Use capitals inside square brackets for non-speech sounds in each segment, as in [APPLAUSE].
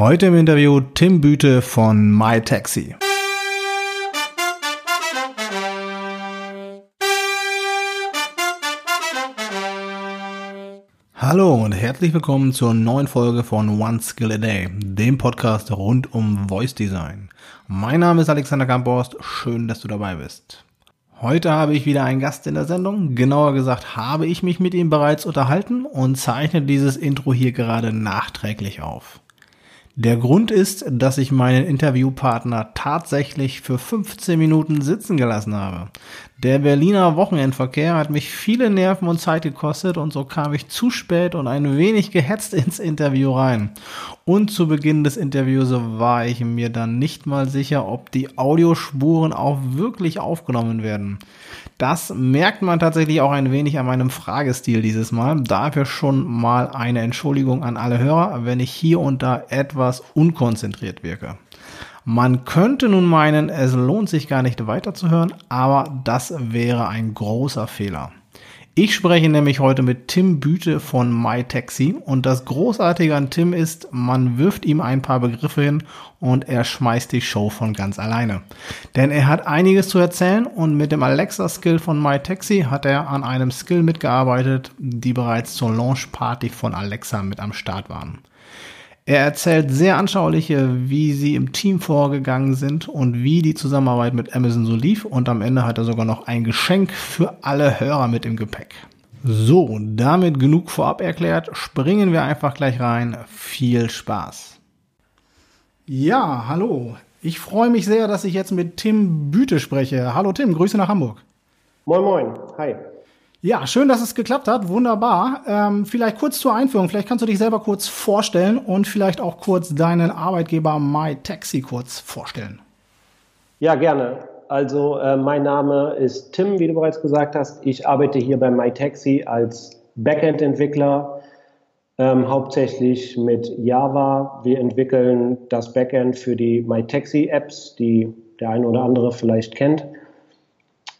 Heute im Interview Tim Büte von MyTaxi. Hallo und herzlich willkommen zur neuen Folge von One Skill a Day, dem Podcast rund um Voice Design. Mein Name ist Alexander Kamphorst, schön, dass du dabei bist. Heute habe ich wieder einen Gast in der Sendung. Genauer gesagt habe ich mich mit ihm bereits unterhalten und zeichne dieses Intro hier gerade nachträglich auf. Der Grund ist, dass ich meinen Interviewpartner tatsächlich für 15 Minuten sitzen gelassen habe. Der Berliner Wochenendverkehr hat mich viele Nerven und Zeit gekostet und so kam ich zu spät und ein wenig gehetzt ins Interview rein. Und zu Beginn des Interviews war ich mir dann nicht mal sicher, ob die Audiospuren auch wirklich aufgenommen werden. Das merkt man tatsächlich auch ein wenig an meinem Fragestil dieses Mal. Dafür schon mal eine Entschuldigung an alle Hörer, wenn ich hier und da etwas unkonzentriert wirke. Man könnte nun meinen, es lohnt sich gar nicht weiterzuhören, aber das wäre ein großer Fehler. Ich spreche nämlich heute mit Tim Büte von MyTaxi und das Großartige an Tim ist, man wirft ihm ein paar Begriffe hin und er schmeißt die Show von ganz alleine. Denn er hat einiges zu erzählen und mit dem Alexa-Skill von MyTaxi hat er an einem Skill mitgearbeitet, die bereits zur Launch-Party von Alexa mit am Start waren. Er erzählt sehr anschaulich, wie sie im Team vorgegangen sind und wie die Zusammenarbeit mit Amazon so lief. Und am Ende hat er sogar noch ein Geschenk für alle Hörer mit im Gepäck. So, damit genug vorab erklärt, springen wir einfach gleich rein. Viel Spaß. Ja, hallo. Ich freue mich sehr, dass ich jetzt mit Tim Büte spreche. Hallo Tim, Grüße nach Hamburg. Moin, moin. Hi. Ja, schön, dass es geklappt hat. Wunderbar. Ähm, vielleicht kurz zur Einführung. Vielleicht kannst du dich selber kurz vorstellen und vielleicht auch kurz deinen Arbeitgeber MyTaxi kurz vorstellen. Ja, gerne. Also äh, mein Name ist Tim, wie du bereits gesagt hast. Ich arbeite hier bei MyTaxi als Backend-Entwickler, ähm, hauptsächlich mit Java. Wir entwickeln das Backend für die MyTaxi-Apps, die der eine oder andere vielleicht kennt.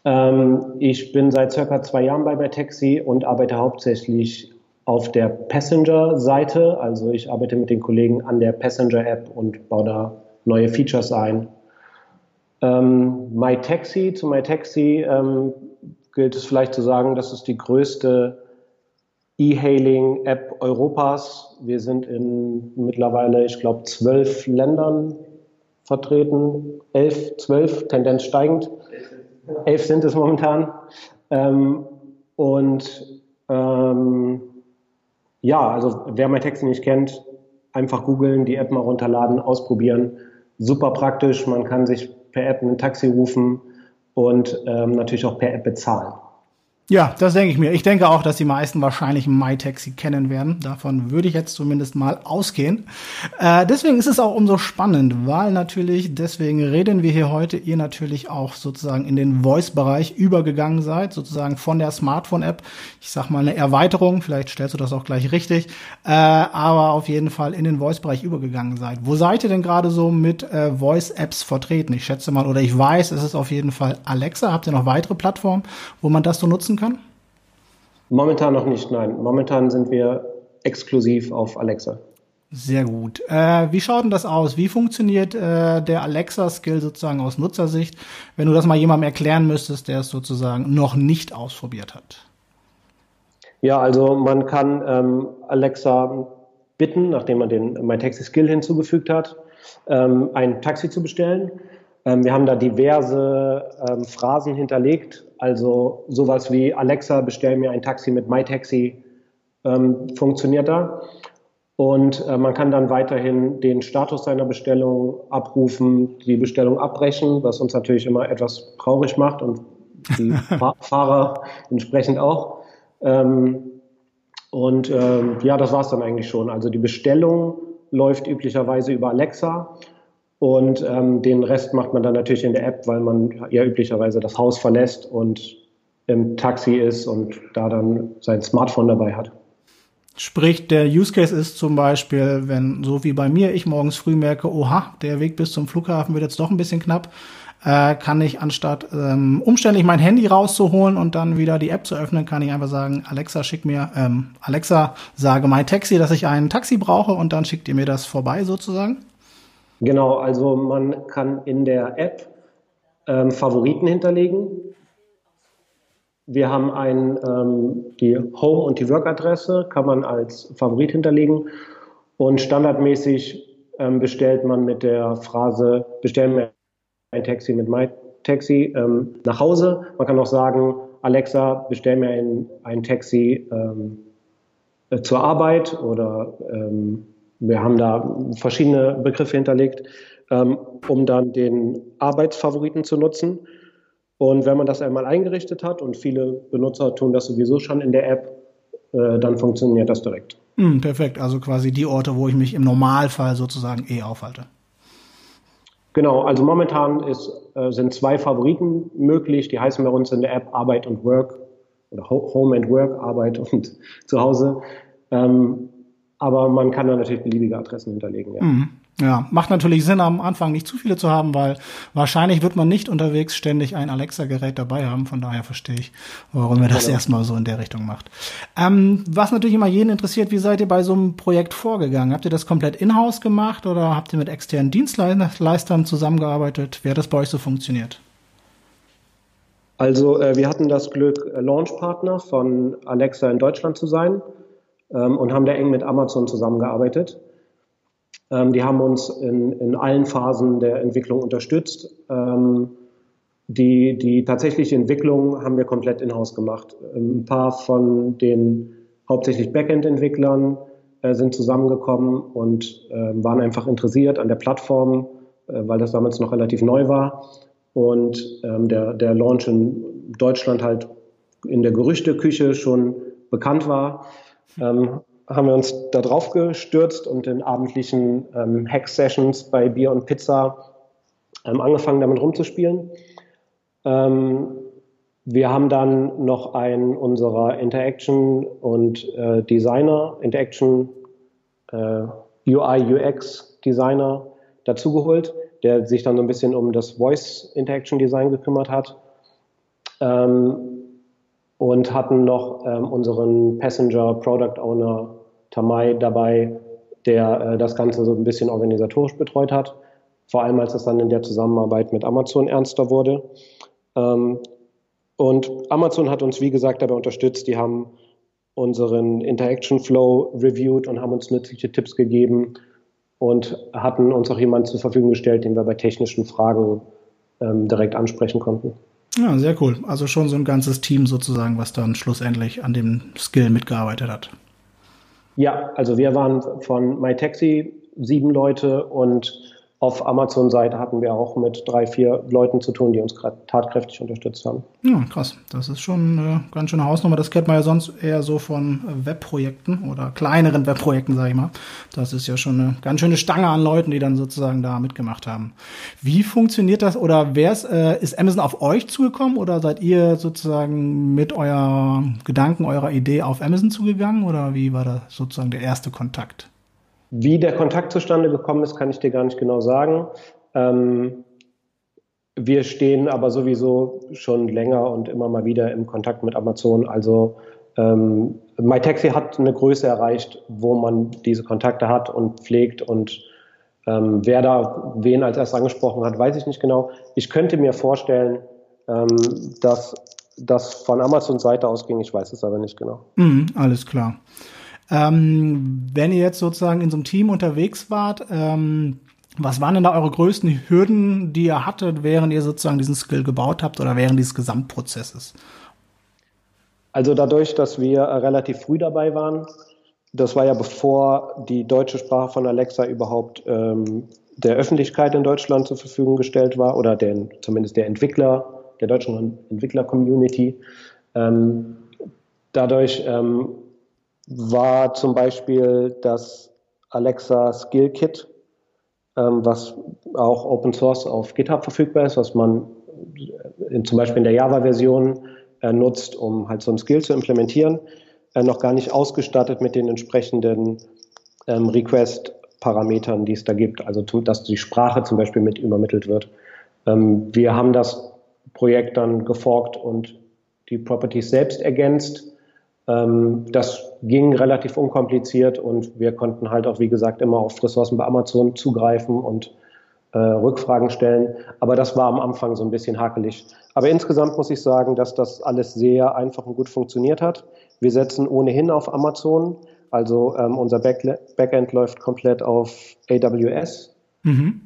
Ähm, ich bin seit circa zwei Jahren bei Taxi und arbeite hauptsächlich auf der Passenger-Seite. Also ich arbeite mit den Kollegen an der Passenger-App und baue da neue Features ein. Ähm, MyTaxi, zu MyTaxi ähm, gilt es vielleicht zu sagen, das ist die größte E-Hailing-App Europas. Wir sind in mittlerweile, ich glaube, zwölf Ländern vertreten, elf, zwölf, Tendenz steigend. Elf sind es momentan. Ähm, und ähm, ja, also wer mein Text nicht kennt, einfach googeln, die App mal runterladen, ausprobieren. Super praktisch, man kann sich per App ein Taxi rufen und ähm, natürlich auch per App bezahlen. Ja, das denke ich mir. Ich denke auch, dass die meisten wahrscheinlich MyTaxi kennen werden. Davon würde ich jetzt zumindest mal ausgehen. Äh, deswegen ist es auch umso spannend, weil natürlich, deswegen reden wir hier heute, ihr natürlich auch sozusagen in den Voice-Bereich übergegangen seid, sozusagen von der Smartphone-App. Ich sag mal eine Erweiterung, vielleicht stellst du das auch gleich richtig, äh, aber auf jeden Fall in den Voice-Bereich übergegangen seid. Wo seid ihr denn gerade so mit äh, Voice-Apps vertreten? Ich schätze mal, oder ich weiß, es ist auf jeden Fall Alexa. Habt ihr noch weitere Plattformen, wo man das so nutzen kann? Momentan noch nicht, nein. Momentan sind wir exklusiv auf Alexa. Sehr gut. Äh, wie schaut denn das aus? Wie funktioniert äh, der Alexa-Skill sozusagen aus Nutzersicht, wenn du das mal jemandem erklären müsstest, der es sozusagen noch nicht ausprobiert hat? Ja, also man kann ähm, Alexa bitten, nachdem man den MyTaxi-Skill hinzugefügt hat, ähm, ein Taxi zu bestellen. Ähm, wir haben da diverse ähm, Phrasen hinterlegt, also sowas wie Alexa, bestell mir ein Taxi mit MyTaxi ähm, funktioniert da. Und äh, man kann dann weiterhin den Status seiner Bestellung abrufen, die Bestellung abbrechen, was uns natürlich immer etwas traurig macht und die [LAUGHS] Fahrer entsprechend auch. Ähm, und ähm, ja, das war es dann eigentlich schon. Also die Bestellung läuft üblicherweise über Alexa und ähm, den Rest macht man dann natürlich in der App, weil man ja üblicherweise das Haus verlässt und im Taxi ist und da dann sein Smartphone dabei hat. Sprich, der Use Case ist zum Beispiel, wenn so wie bei mir ich morgens früh merke, oha, der Weg bis zum Flughafen wird jetzt doch ein bisschen knapp, äh, kann ich anstatt ähm, umständlich mein Handy rauszuholen und dann wieder die App zu öffnen, kann ich einfach sagen, Alexa, schick mir, ähm, Alexa, sage mein Taxi, dass ich ein Taxi brauche und dann schickt ihr mir das vorbei sozusagen? Genau, also man kann in der App ähm, Favoriten hinterlegen. Wir haben ein, ähm, die Home- und die Work-Adresse, kann man als Favorit hinterlegen. Und standardmäßig ähm, bestellt man mit der Phrase, bestellen wir ein Taxi mit MyTaxi ähm, nach Hause. Man kann auch sagen, Alexa, bestell mir ein, ein Taxi ähm, äh, zur Arbeit oder ähm, wir haben da verschiedene Begriffe hinterlegt, ähm, um dann den Arbeitsfavoriten zu nutzen. Und wenn man das einmal eingerichtet hat und viele Benutzer tun das sowieso schon in der App, äh, dann funktioniert das direkt. Mm, perfekt, also quasi die Orte, wo ich mich im Normalfall sozusagen eh aufhalte. Genau, also momentan ist, äh, sind zwei Favoriten möglich, die heißen bei uns in der App Arbeit und Work oder Home and Work, Arbeit und [LAUGHS] zu Hause. Ähm, aber man kann da natürlich beliebige Adressen hinterlegen. Ja. Mhm. Ja, macht natürlich Sinn, am Anfang nicht zu viele zu haben, weil wahrscheinlich wird man nicht unterwegs ständig ein Alexa-Gerät dabei haben. Von daher verstehe ich, warum ihr das genau. erstmal so in der Richtung macht. Ähm, was natürlich immer jeden interessiert, wie seid ihr bei so einem Projekt vorgegangen? Habt ihr das komplett in-house gemacht oder habt ihr mit externen Dienstleistern zusammengearbeitet? Wie hat das bei euch so funktioniert? Also äh, wir hatten das Glück, Launchpartner von Alexa in Deutschland zu sein ähm, und haben da eng mit Amazon zusammengearbeitet. Ähm, die haben uns in, in allen Phasen der Entwicklung unterstützt. Ähm, die, die tatsächliche Entwicklung haben wir komplett in-house gemacht. Ähm, ein paar von den hauptsächlich Backend-Entwicklern äh, sind zusammengekommen und äh, waren einfach interessiert an der Plattform, äh, weil das damals noch relativ neu war. Und ähm, der, der Launch in Deutschland halt in der Gerüchteküche schon bekannt war. Ähm, haben wir uns da drauf gestürzt und in abendlichen ähm, Hack-Sessions bei Bier und Pizza ähm, angefangen, damit rumzuspielen. Ähm, wir haben dann noch einen unserer Interaction und äh, Designer, Interaction äh, UI, UX Designer dazugeholt, der sich dann so ein bisschen um das Voice Interaction Design gekümmert hat. Ähm, und hatten noch ähm, unseren Passenger Product Owner Tamay dabei, der äh, das Ganze so ein bisschen organisatorisch betreut hat. Vor allem, als es dann in der Zusammenarbeit mit Amazon ernster wurde. Ähm, und Amazon hat uns, wie gesagt, dabei unterstützt. Die haben unseren Interaction Flow reviewed und haben uns nützliche Tipps gegeben und hatten uns auch jemanden zur Verfügung gestellt, den wir bei technischen Fragen ähm, direkt ansprechen konnten. Ja, sehr cool. Also schon so ein ganzes Team sozusagen, was dann schlussendlich an dem Skill mitgearbeitet hat. Ja, also wir waren von MyTaxi sieben Leute und auf Amazon-Seite hatten wir auch mit drei, vier Leuten zu tun, die uns gerade tatkräftig unterstützt haben. Ja, krass. Das ist schon eine ganz schöne Hausnummer. Das kennt man ja sonst eher so von Webprojekten oder kleineren Webprojekten, sage ich mal. Das ist ja schon eine ganz schöne Stange an Leuten, die dann sozusagen da mitgemacht haben. Wie funktioniert das oder wer ist, äh, ist Amazon auf euch zugekommen oder seid ihr sozusagen mit eurer Gedanken, eurer Idee auf Amazon zugegangen oder wie war da sozusagen der erste Kontakt? Wie der Kontakt zustande gekommen ist, kann ich dir gar nicht genau sagen. Ähm, wir stehen aber sowieso schon länger und immer mal wieder im Kontakt mit Amazon. Also ähm, MyTaxi hat eine Größe erreicht, wo man diese Kontakte hat und pflegt und ähm, wer da wen als erst angesprochen hat, weiß ich nicht genau. Ich könnte mir vorstellen, ähm, dass das von Amazons Seite ausging. Ich weiß es aber nicht genau. Mm, alles klar. Ähm, wenn ihr jetzt sozusagen in so einem Team unterwegs wart, ähm, was waren denn da eure größten Hürden, die ihr hattet, während ihr sozusagen diesen Skill gebaut habt oder während dieses Gesamtprozesses? Also dadurch, dass wir relativ früh dabei waren, das war ja bevor die deutsche Sprache von Alexa überhaupt ähm, der Öffentlichkeit in Deutschland zur Verfügung gestellt war oder den, zumindest der Entwickler, der deutschen Entwickler-Community. Ähm, dadurch ähm, war zum Beispiel das Alexa Skill Kit, ähm, was auch Open Source auf GitHub verfügbar ist, was man in, zum Beispiel in der Java-Version äh, nutzt, um halt so ein Skill zu implementieren. äh, noch gar nicht ausgestattet mit den entsprechenden ähm, Request-Parametern, die es da gibt. Also dass die Sprache zum Beispiel mit übermittelt wird. Ähm, wir haben das Projekt dann geforkt und die Properties selbst ergänzt. Ähm, das ging relativ unkompliziert und wir konnten halt auch, wie gesagt, immer auf Ressourcen bei Amazon zugreifen und äh, Rückfragen stellen. Aber das war am Anfang so ein bisschen hakelig. Aber insgesamt muss ich sagen, dass das alles sehr einfach und gut funktioniert hat. Wir setzen ohnehin auf Amazon. Also ähm, unser Back Backend läuft komplett auf AWS. Mhm.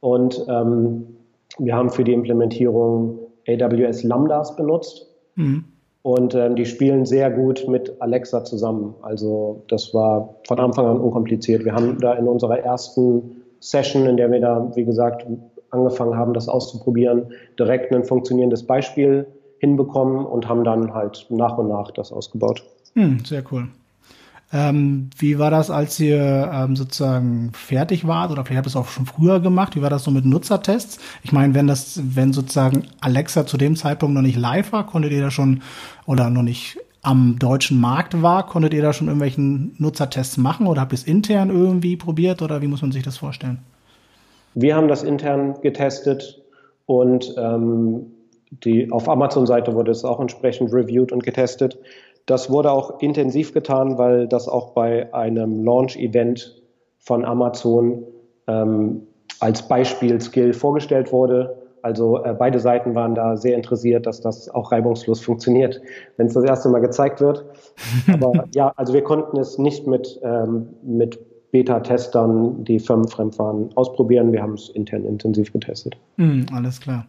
Und ähm, wir haben für die Implementierung AWS Lambdas benutzt. Mhm. Und ähm, die spielen sehr gut mit Alexa zusammen. Also das war von Anfang an unkompliziert. Wir haben da in unserer ersten Session, in der wir da, wie gesagt, angefangen haben, das auszuprobieren, direkt ein funktionierendes Beispiel hinbekommen und haben dann halt nach und nach das ausgebaut. Hm, sehr cool. Ähm, wie war das, als ihr ähm, sozusagen fertig wart oder vielleicht habt ihr es auch schon früher gemacht? Wie war das so mit Nutzertests? Ich meine, wenn das, wenn sozusagen Alexa zu dem Zeitpunkt noch nicht live war, konntet ihr da schon oder noch nicht am deutschen Markt war, konntet ihr da schon irgendwelchen Nutzertests machen oder habt ihr es intern irgendwie probiert oder wie muss man sich das vorstellen? Wir haben das intern getestet und ähm, die, auf Amazon-Seite wurde es auch entsprechend reviewed und getestet. Das wurde auch intensiv getan, weil das auch bei einem Launch-Event von Amazon ähm, als Beispiel-Skill vorgestellt wurde. Also äh, beide Seiten waren da sehr interessiert, dass das auch reibungslos funktioniert, wenn es das erste Mal gezeigt wird. [LAUGHS] Aber ja, also wir konnten es nicht mit, ähm, mit Beta-Testern, die firmenfremd waren, ausprobieren. Wir haben es intern intensiv getestet. Mm, alles klar.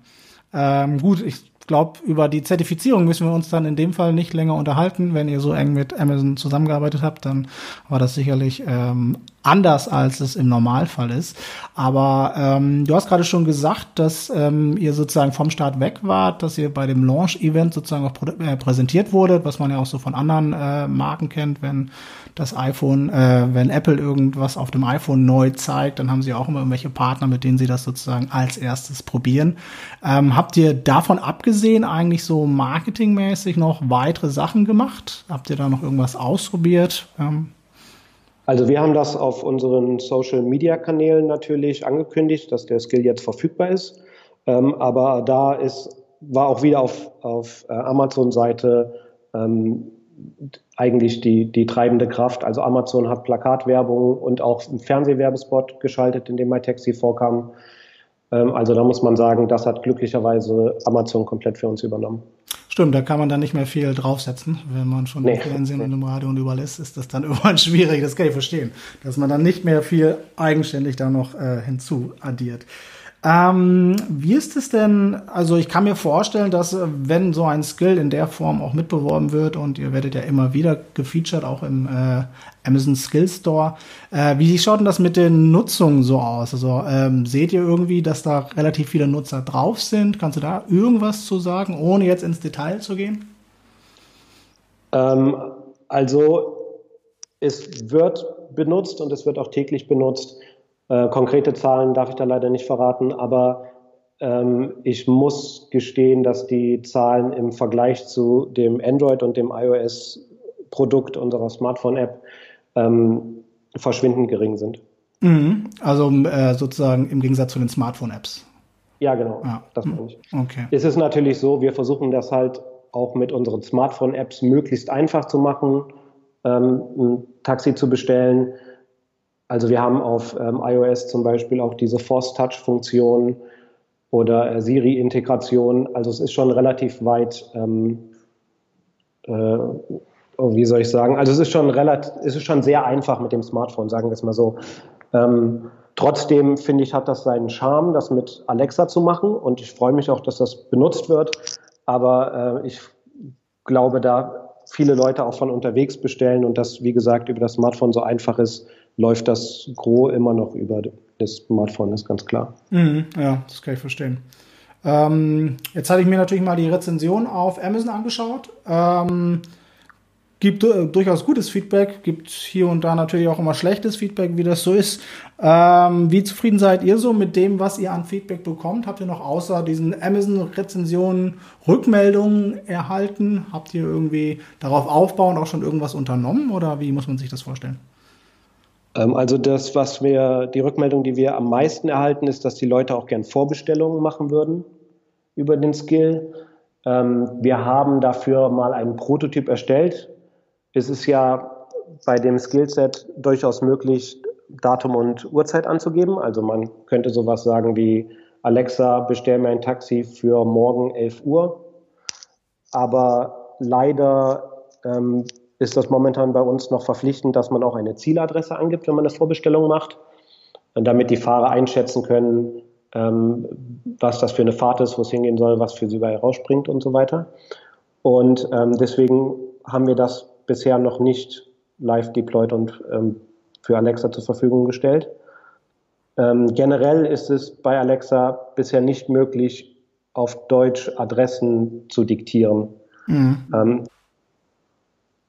Ähm, gut, ich glaube, über die Zertifizierung müssen wir uns dann in dem Fall nicht länger unterhalten. Wenn ihr so eng mit Amazon zusammengearbeitet habt, dann war das sicherlich ähm, anders, als es im Normalfall ist. Aber ähm, du hast gerade schon gesagt, dass ähm, ihr sozusagen vom Start weg wart, dass ihr bei dem Launch-Event sozusagen auch prä äh, präsentiert wurde, was man ja auch so von anderen äh, Marken kennt, wenn das iPhone, äh, wenn Apple irgendwas auf dem iPhone neu zeigt, dann haben sie auch immer irgendwelche Partner, mit denen sie das sozusagen als erstes probieren. Ähm, habt ihr davon abgesehen eigentlich so marketingmäßig noch weitere Sachen gemacht? Habt ihr da noch irgendwas ausprobiert? Ähm, also wir haben das auf unseren Social-Media-Kanälen natürlich angekündigt, dass der Skill jetzt verfügbar ist. Ähm, aber da ist, war auch wieder auf, auf äh, Amazon-Seite ähm, eigentlich die, die treibende Kraft. Also Amazon hat Plakatwerbung und auch einen Fernsehwerbespot geschaltet, in dem MyTaxi vorkam. Ähm, also da muss man sagen, das hat glücklicherweise Amazon komplett für uns übernommen. Stimmt, da kann man dann nicht mehr viel draufsetzen. Wenn man schon nee. im Fernsehen und im Radio und überall ist, ist das dann [LAUGHS] irgendwann schwierig. Das kann ich verstehen. Dass man dann nicht mehr viel eigenständig da noch äh, hinzu addiert. Ähm, wie ist es denn, also ich kann mir vorstellen, dass äh, wenn so ein Skill in der Form auch mitbeworben wird und ihr werdet ja immer wieder gefeatured, auch im äh, Amazon Skill Store, äh, wie schaut denn das mit den Nutzungen so aus? Also ähm, seht ihr irgendwie, dass da relativ viele Nutzer drauf sind? Kannst du da irgendwas zu sagen, ohne jetzt ins Detail zu gehen? Ähm, also es wird benutzt und es wird auch täglich benutzt. Äh, konkrete Zahlen darf ich da leider nicht verraten, aber ähm, ich muss gestehen, dass die Zahlen im Vergleich zu dem Android und dem iOS-Produkt unserer Smartphone-App ähm, verschwindend gering sind. Mhm. Also äh, sozusagen im Gegensatz zu den Smartphone-Apps. Ja, genau. Ja. Das meine ich. Okay. Es ist natürlich so, wir versuchen das halt auch mit unseren Smartphone-Apps möglichst einfach zu machen, ähm, ein Taxi zu bestellen. Also wir haben auf ähm, iOS zum Beispiel auch diese Force-Touch-Funktion oder äh, Siri-Integration. Also es ist schon relativ weit, ähm, äh, oh, wie soll ich sagen, also es ist schon relativ, es ist schon sehr einfach mit dem Smartphone, sagen wir es mal so. Ähm, trotzdem finde ich, hat das seinen Charme, das mit Alexa zu machen und ich freue mich auch, dass das benutzt wird. Aber äh, ich glaube, da viele Leute auch von unterwegs bestellen und das, wie gesagt, über das Smartphone so einfach ist, läuft das Gros immer noch über das Smartphone, ist ganz klar. Mhm, ja, das kann ich verstehen. Ähm, jetzt hatte ich mir natürlich mal die Rezension auf Amazon angeschaut. Ähm, gibt äh, durchaus gutes Feedback, gibt hier und da natürlich auch immer schlechtes Feedback, wie das so ist. Ähm, wie zufrieden seid ihr so mit dem, was ihr an Feedback bekommt? Habt ihr noch außer diesen Amazon-Rezensionen Rückmeldungen erhalten? Habt ihr irgendwie darauf aufbauend auch schon irgendwas unternommen oder wie muss man sich das vorstellen? Ähm, also das, was wir, die Rückmeldung, die wir am meisten erhalten, ist, dass die Leute auch gern Vorbestellungen machen würden über den Skill. Ähm, wir haben dafür mal einen Prototyp erstellt. Es ist ja bei dem Skillset durchaus möglich, Datum und Uhrzeit anzugeben. Also man könnte sowas sagen wie Alexa, bestell mir ein Taxi für morgen 11 Uhr. Aber leider ähm, ist das momentan bei uns noch verpflichtend, dass man auch eine Zieladresse angibt, wenn man eine Vorbestellung macht, damit die Fahrer einschätzen können, ähm, was das für eine Fahrt ist, wo es hingehen soll, was für sie bei rausspringt und so weiter. Und ähm, deswegen haben wir das bisher noch nicht live deployed und ähm, für Alexa zur Verfügung gestellt. Generell ist es bei Alexa bisher nicht möglich, auf Deutsch Adressen zu diktieren. Mhm.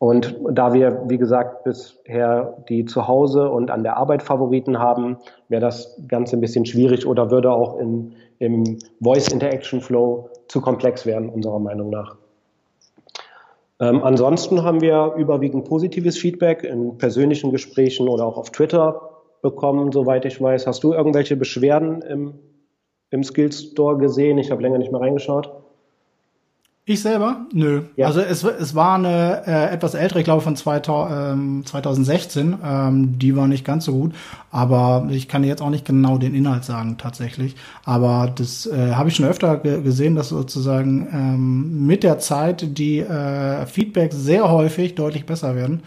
Und da wir, wie gesagt, bisher die zu Hause und an der Arbeit Favoriten haben, wäre das Ganze ein bisschen schwierig oder würde auch in, im Voice Interaction Flow zu komplex werden, unserer Meinung nach. Ähm, ansonsten haben wir überwiegend positives Feedback in persönlichen Gesprächen oder auch auf Twitter bekommen, soweit ich weiß. Hast du irgendwelche Beschwerden im, im Skills Store gesehen? Ich habe länger nicht mehr reingeschaut. Ich selber? Nö. Ja. Also es, es war eine äh, etwas ältere, ich glaube von 2000, ähm, 2016. Ähm, die war nicht ganz so gut, aber ich kann jetzt auch nicht genau den Inhalt sagen tatsächlich. Aber das äh, habe ich schon öfter gesehen, dass sozusagen ähm, mit der Zeit die äh, Feedbacks sehr häufig deutlich besser werden.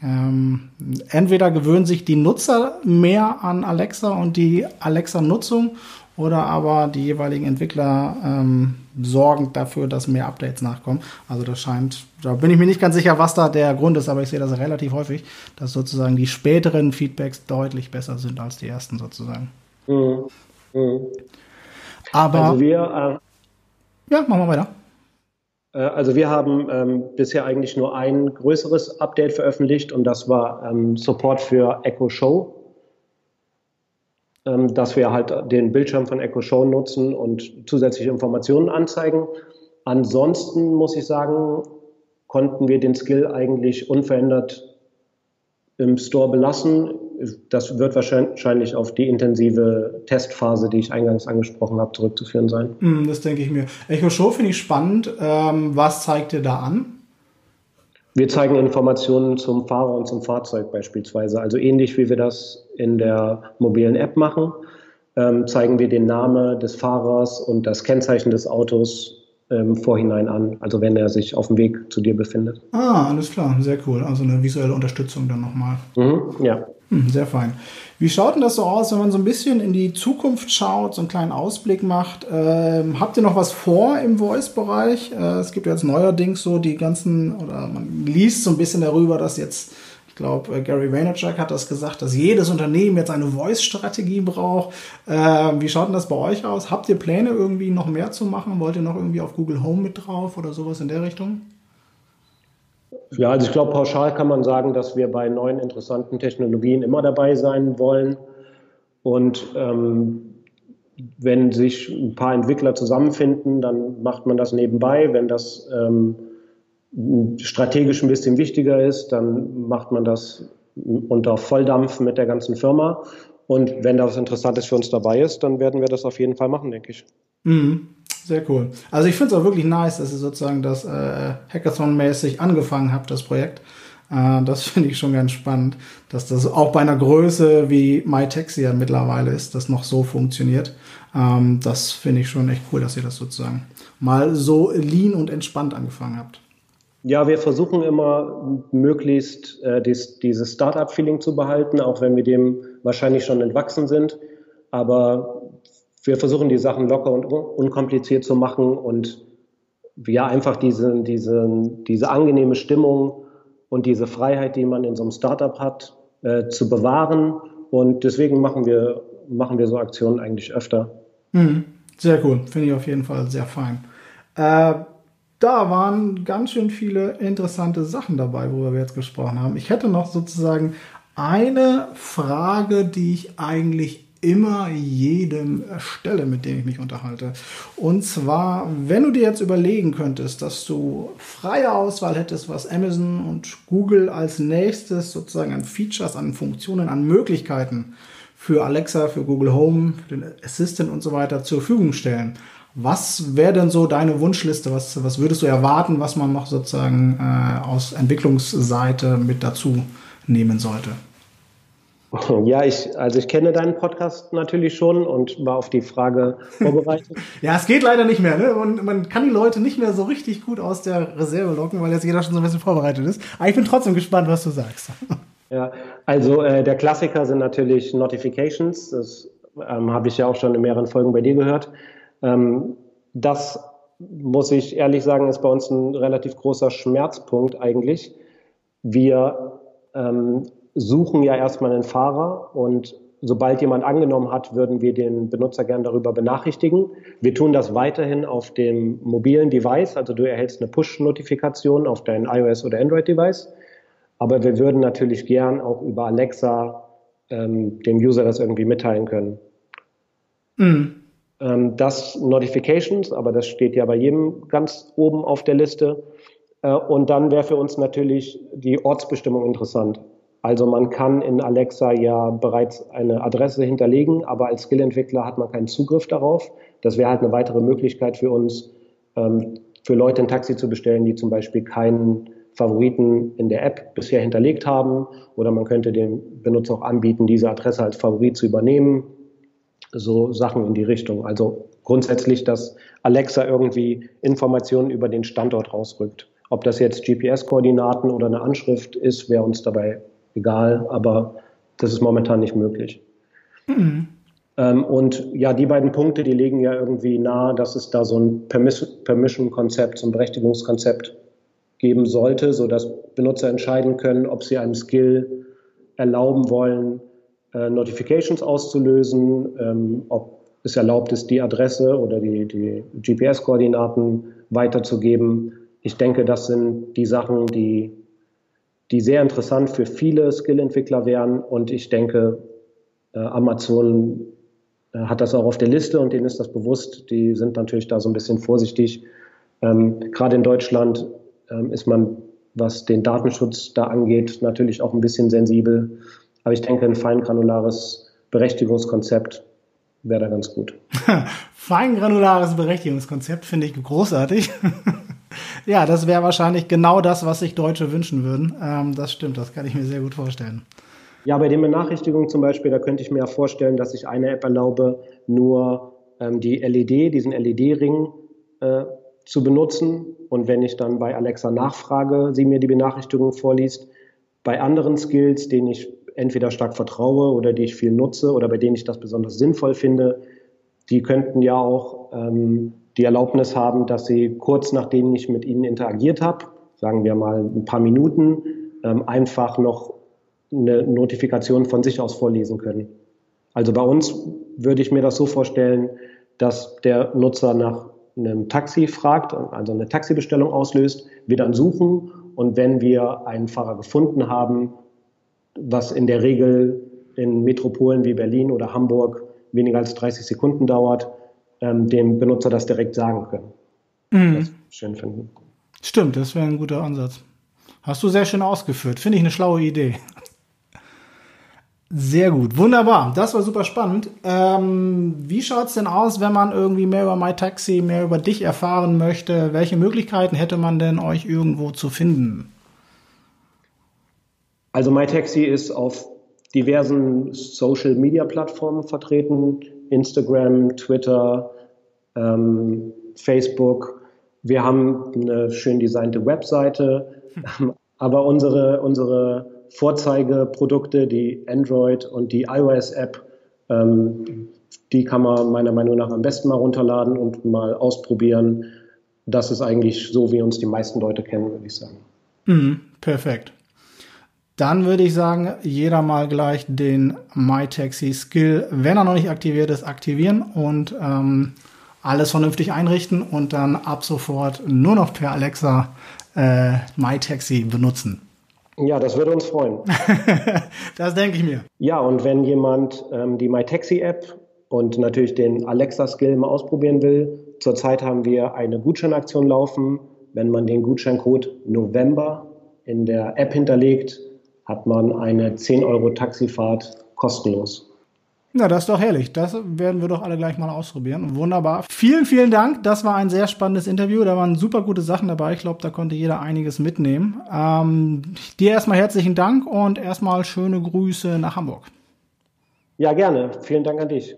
Ähm, entweder gewöhnen sich die Nutzer mehr an Alexa und die Alexa-Nutzung oder aber die jeweiligen Entwickler ähm, sorgen dafür, dass mehr Updates nachkommen. Also das scheint, da bin ich mir nicht ganz sicher, was da der Grund ist, aber ich sehe das relativ häufig, dass sozusagen die späteren Feedbacks deutlich besser sind als die ersten sozusagen. Mhm. Mhm. Aber also wir, äh, ja, machen wir weiter. Äh, also wir haben ähm, bisher eigentlich nur ein größeres Update veröffentlicht und das war ähm, Support für Echo Show dass wir halt den Bildschirm von Echo Show nutzen und zusätzliche Informationen anzeigen. Ansonsten muss ich sagen, konnten wir den Skill eigentlich unverändert im Store belassen. Das wird wahrscheinlich auf die intensive Testphase, die ich eingangs angesprochen habe, zurückzuführen sein. Hm, das denke ich mir. Echo Show finde ich spannend. Ähm, was zeigt ihr da an? Wir zeigen Informationen zum Fahrer und zum Fahrzeug beispielsweise. Also ähnlich wie wir das in der mobilen App machen, ähm, zeigen wir den Namen des Fahrers und das Kennzeichen des Autos ähm, vorhinein an, also wenn er sich auf dem Weg zu dir befindet. Ah, alles klar, sehr cool. Also eine visuelle Unterstützung dann nochmal. Mhm, ja. Hm, sehr fein. Wie schaut denn das so aus, wenn man so ein bisschen in die Zukunft schaut, so einen kleinen Ausblick macht? Ähm, habt ihr noch was vor im Voice-Bereich? Äh, es gibt ja jetzt neuerdings so die ganzen, oder man liest so ein bisschen darüber, dass jetzt, ich glaube, äh, Gary Vaynerchuk hat das gesagt, dass jedes Unternehmen jetzt eine Voice-Strategie braucht. Äh, wie schaut denn das bei euch aus? Habt ihr Pläne, irgendwie noch mehr zu machen? Wollt ihr noch irgendwie auf Google Home mit drauf oder sowas in der Richtung? Ja, also ich glaube, pauschal kann man sagen, dass wir bei neuen interessanten Technologien immer dabei sein wollen. Und ähm, wenn sich ein paar Entwickler zusammenfinden, dann macht man das nebenbei. Wenn das ähm, strategisch ein bisschen wichtiger ist, dann macht man das unter Volldampf mit der ganzen Firma. Und wenn da was Interessantes für uns dabei ist, dann werden wir das auf jeden Fall machen, denke ich. Mhm. Sehr cool. Also ich finde es auch wirklich nice, dass ihr sozusagen das äh, Hackathon-mäßig angefangen habt, das Projekt. Äh, das [LAUGHS] finde ich schon ganz spannend, dass das auch bei einer Größe wie MyTaxi ja mittlerweile ist, das noch so funktioniert. Ähm, das finde ich schon echt cool, dass ihr das sozusagen mal so lean und entspannt angefangen habt. Ja, wir versuchen immer möglichst äh, dies, dieses Startup-Feeling zu behalten, auch wenn wir dem wahrscheinlich schon entwachsen sind. Aber wir versuchen die Sachen locker und unkompliziert zu machen und ja, einfach diese, diese, diese angenehme Stimmung und diese Freiheit, die man in so einem Startup hat, äh, zu bewahren. Und deswegen machen wir, machen wir so Aktionen eigentlich öfter. Mhm. Sehr cool, finde ich auf jeden Fall sehr fein. Äh, da waren ganz schön viele interessante Sachen dabei, worüber wir jetzt gesprochen haben. Ich hätte noch sozusagen eine Frage, die ich eigentlich immer jedem stelle, mit dem ich mich unterhalte. Und zwar, wenn du dir jetzt überlegen könntest, dass du freie Auswahl hättest, was Amazon und Google als nächstes sozusagen an Features, an Funktionen, an Möglichkeiten für Alexa, für Google Home, für den Assistant und so weiter zur Verfügung stellen. Was wäre denn so deine Wunschliste? Was, was würdest du erwarten, was man noch sozusagen äh, aus Entwicklungsseite mit dazu nehmen sollte? [LAUGHS] Ja, ich, also ich kenne deinen Podcast natürlich schon und war auf die Frage [LAUGHS] vorbereitet. ja, es geht leider nicht mehr, ne? Und man kann die Leute nicht mehr so richtig gut aus der Reserve locken, weil jetzt jeder schon so ein bisschen vorbereitet ist. Aber ich bin trotzdem gespannt, was du sagst. [LAUGHS] ja, also äh, der Klassiker sind natürlich Notifications. Das ähm, habe ich ja auch schon in mehreren Folgen bei dir gehört. Ähm, das muss ich ehrlich sagen, ist bei uns ein relativ großer Schmerzpunkt eigentlich. Wir ähm, suchen ja erstmal einen Fahrer und sobald jemand angenommen hat, würden wir den Benutzer gern darüber benachrichtigen. Wir tun das weiterhin auf dem mobilen Device, also du erhältst eine Push-Notifikation auf dein iOS oder Android-Device. Aber wir würden natürlich gern auch über Alexa ähm, dem User das irgendwie mitteilen können. Mhm. Ähm, das Notifications, aber das steht ja bei jedem ganz oben auf der Liste. Äh, und dann wäre für uns natürlich die Ortsbestimmung interessant. Also man kann in Alexa ja bereits eine Adresse hinterlegen, aber als Skill-Entwickler hat man keinen Zugriff darauf. Das wäre halt eine weitere Möglichkeit für uns, ähm, für Leute ein Taxi zu bestellen, die zum Beispiel keinen Favoriten in der App bisher hinterlegt haben. Oder man könnte dem Benutzer auch anbieten, diese Adresse als Favorit zu übernehmen. So Sachen in die Richtung. Also grundsätzlich, dass Alexa irgendwie Informationen über den Standort rausrückt. Ob das jetzt GPS-Koordinaten oder eine Anschrift ist, wäre uns dabei egal, aber das ist momentan nicht möglich. Mhm. Ähm, und ja, die beiden Punkte, die legen ja irgendwie nahe, dass es da so ein Permission-Konzept, so ein Berechtigungskonzept geben sollte, sodass Benutzer entscheiden können, ob sie einem Skill erlauben wollen, äh, Notifications auszulösen, ähm, ob es erlaubt ist, die Adresse oder die, die GPS-Koordinaten weiterzugeben. Ich denke, das sind die Sachen, die die sehr interessant für viele Skill-Entwickler wären. Und ich denke, äh, Amazon äh, hat das auch auf der Liste und denen ist das bewusst. Die sind natürlich da so ein bisschen vorsichtig. Ähm, Gerade in Deutschland ähm, ist man, was den Datenschutz da angeht, natürlich auch ein bisschen sensibel. Aber ich denke, ein feingranulares Berechtigungskonzept wäre da ganz gut. [LAUGHS] feingranulares Berechtigungskonzept finde ich großartig. [LAUGHS] Ja, das wäre wahrscheinlich genau das, was sich Deutsche wünschen würden. Ähm, das stimmt, das kann ich mir sehr gut vorstellen. Ja, bei den Benachrichtigungen zum Beispiel, da könnte ich mir ja vorstellen, dass ich eine App erlaube, nur ähm, die LED, diesen LED-Ring äh, zu benutzen. Und wenn ich dann bei Alexa nachfrage, sie mir die Benachrichtigung vorliest. Bei anderen Skills, denen ich entweder stark vertraue oder die ich viel nutze oder bei denen ich das besonders sinnvoll finde, die könnten ja auch ähm, die Erlaubnis haben, dass sie kurz nachdem ich mit ihnen interagiert habe, sagen wir mal ein paar Minuten, ähm, einfach noch eine Notifikation von sich aus vorlesen können. Also bei uns würde ich mir das so vorstellen, dass der Nutzer nach einem Taxi fragt, also eine Taxibestellung auslöst, wir dann suchen und wenn wir einen Fahrer gefunden haben, was in der Regel in Metropolen wie Berlin oder Hamburg weniger als 30 Sekunden dauert, ähm, dem Benutzer das direkt sagen können. Mhm. Das schön finden. Stimmt, das wäre ein guter Ansatz. Hast du sehr schön ausgeführt. Finde ich eine schlaue Idee. Sehr gut, wunderbar. Das war super spannend. Ähm, wie es denn aus, wenn man irgendwie mehr über MyTaxi, mehr über dich erfahren möchte? Welche Möglichkeiten hätte man denn, euch irgendwo zu finden? Also MyTaxi ist auf diversen Social-Media-Plattformen vertreten. Instagram, Twitter, ähm, Facebook. Wir haben eine schön designte Webseite, hm. [LAUGHS] aber unsere, unsere Vorzeigeprodukte, die Android und die iOS-App, ähm, die kann man meiner Meinung nach am besten mal runterladen und mal ausprobieren. Das ist eigentlich so, wie uns die meisten Leute kennen, würde ich sagen. Mhm, perfekt. Dann würde ich sagen, jeder mal gleich den MyTaxi Skill, wenn er noch nicht aktiviert ist, aktivieren und ähm, alles vernünftig einrichten und dann ab sofort nur noch per Alexa äh, MyTaxi benutzen. Ja, das würde uns freuen. [LAUGHS] das denke ich mir. Ja, und wenn jemand ähm, die MyTaxi-App und natürlich den Alexa-Skill mal ausprobieren will, zurzeit haben wir eine Gutscheinaktion laufen. Wenn man den Gutscheincode November in der App hinterlegt, hat man eine 10 Euro Taxifahrt kostenlos. Na, das ist doch herrlich. Das werden wir doch alle gleich mal ausprobieren. Wunderbar. Vielen, vielen Dank. Das war ein sehr spannendes Interview. Da waren super gute Sachen dabei. Ich glaube, da konnte jeder einiges mitnehmen. Ähm, dir erstmal herzlichen Dank und erstmal schöne Grüße nach Hamburg. Ja, gerne. Vielen Dank an dich.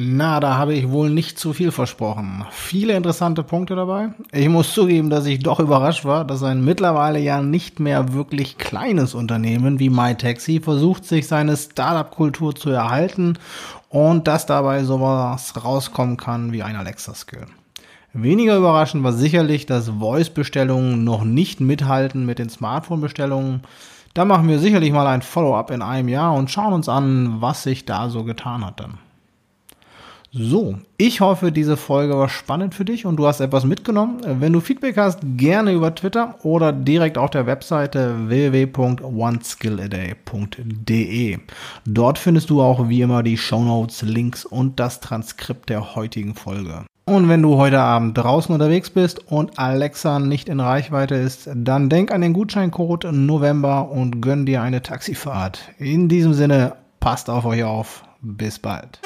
Na, da habe ich wohl nicht zu viel versprochen. Viele interessante Punkte dabei. Ich muss zugeben, dass ich doch überrascht war, dass ein mittlerweile ja nicht mehr wirklich kleines Unternehmen wie MyTaxi versucht, sich seine Startup-Kultur zu erhalten und dass dabei sowas rauskommen kann wie ein Alexa-Skill. Weniger überraschend war sicherlich, dass Voice-Bestellungen noch nicht mithalten mit den Smartphone-Bestellungen. Da machen wir sicherlich mal ein Follow-up in einem Jahr und schauen uns an, was sich da so getan hat dann. So, ich hoffe, diese Folge war spannend für dich und du hast etwas mitgenommen. Wenn du Feedback hast, gerne über Twitter oder direkt auf der Webseite www.oneskilladay.de. Dort findest du auch wie immer die Shownotes, Links und das Transkript der heutigen Folge. Und wenn du heute Abend draußen unterwegs bist und Alexa nicht in Reichweite ist, dann denk an den Gutscheincode November und gönn dir eine Taxifahrt. In diesem Sinne, passt auf euch auf. Bis bald.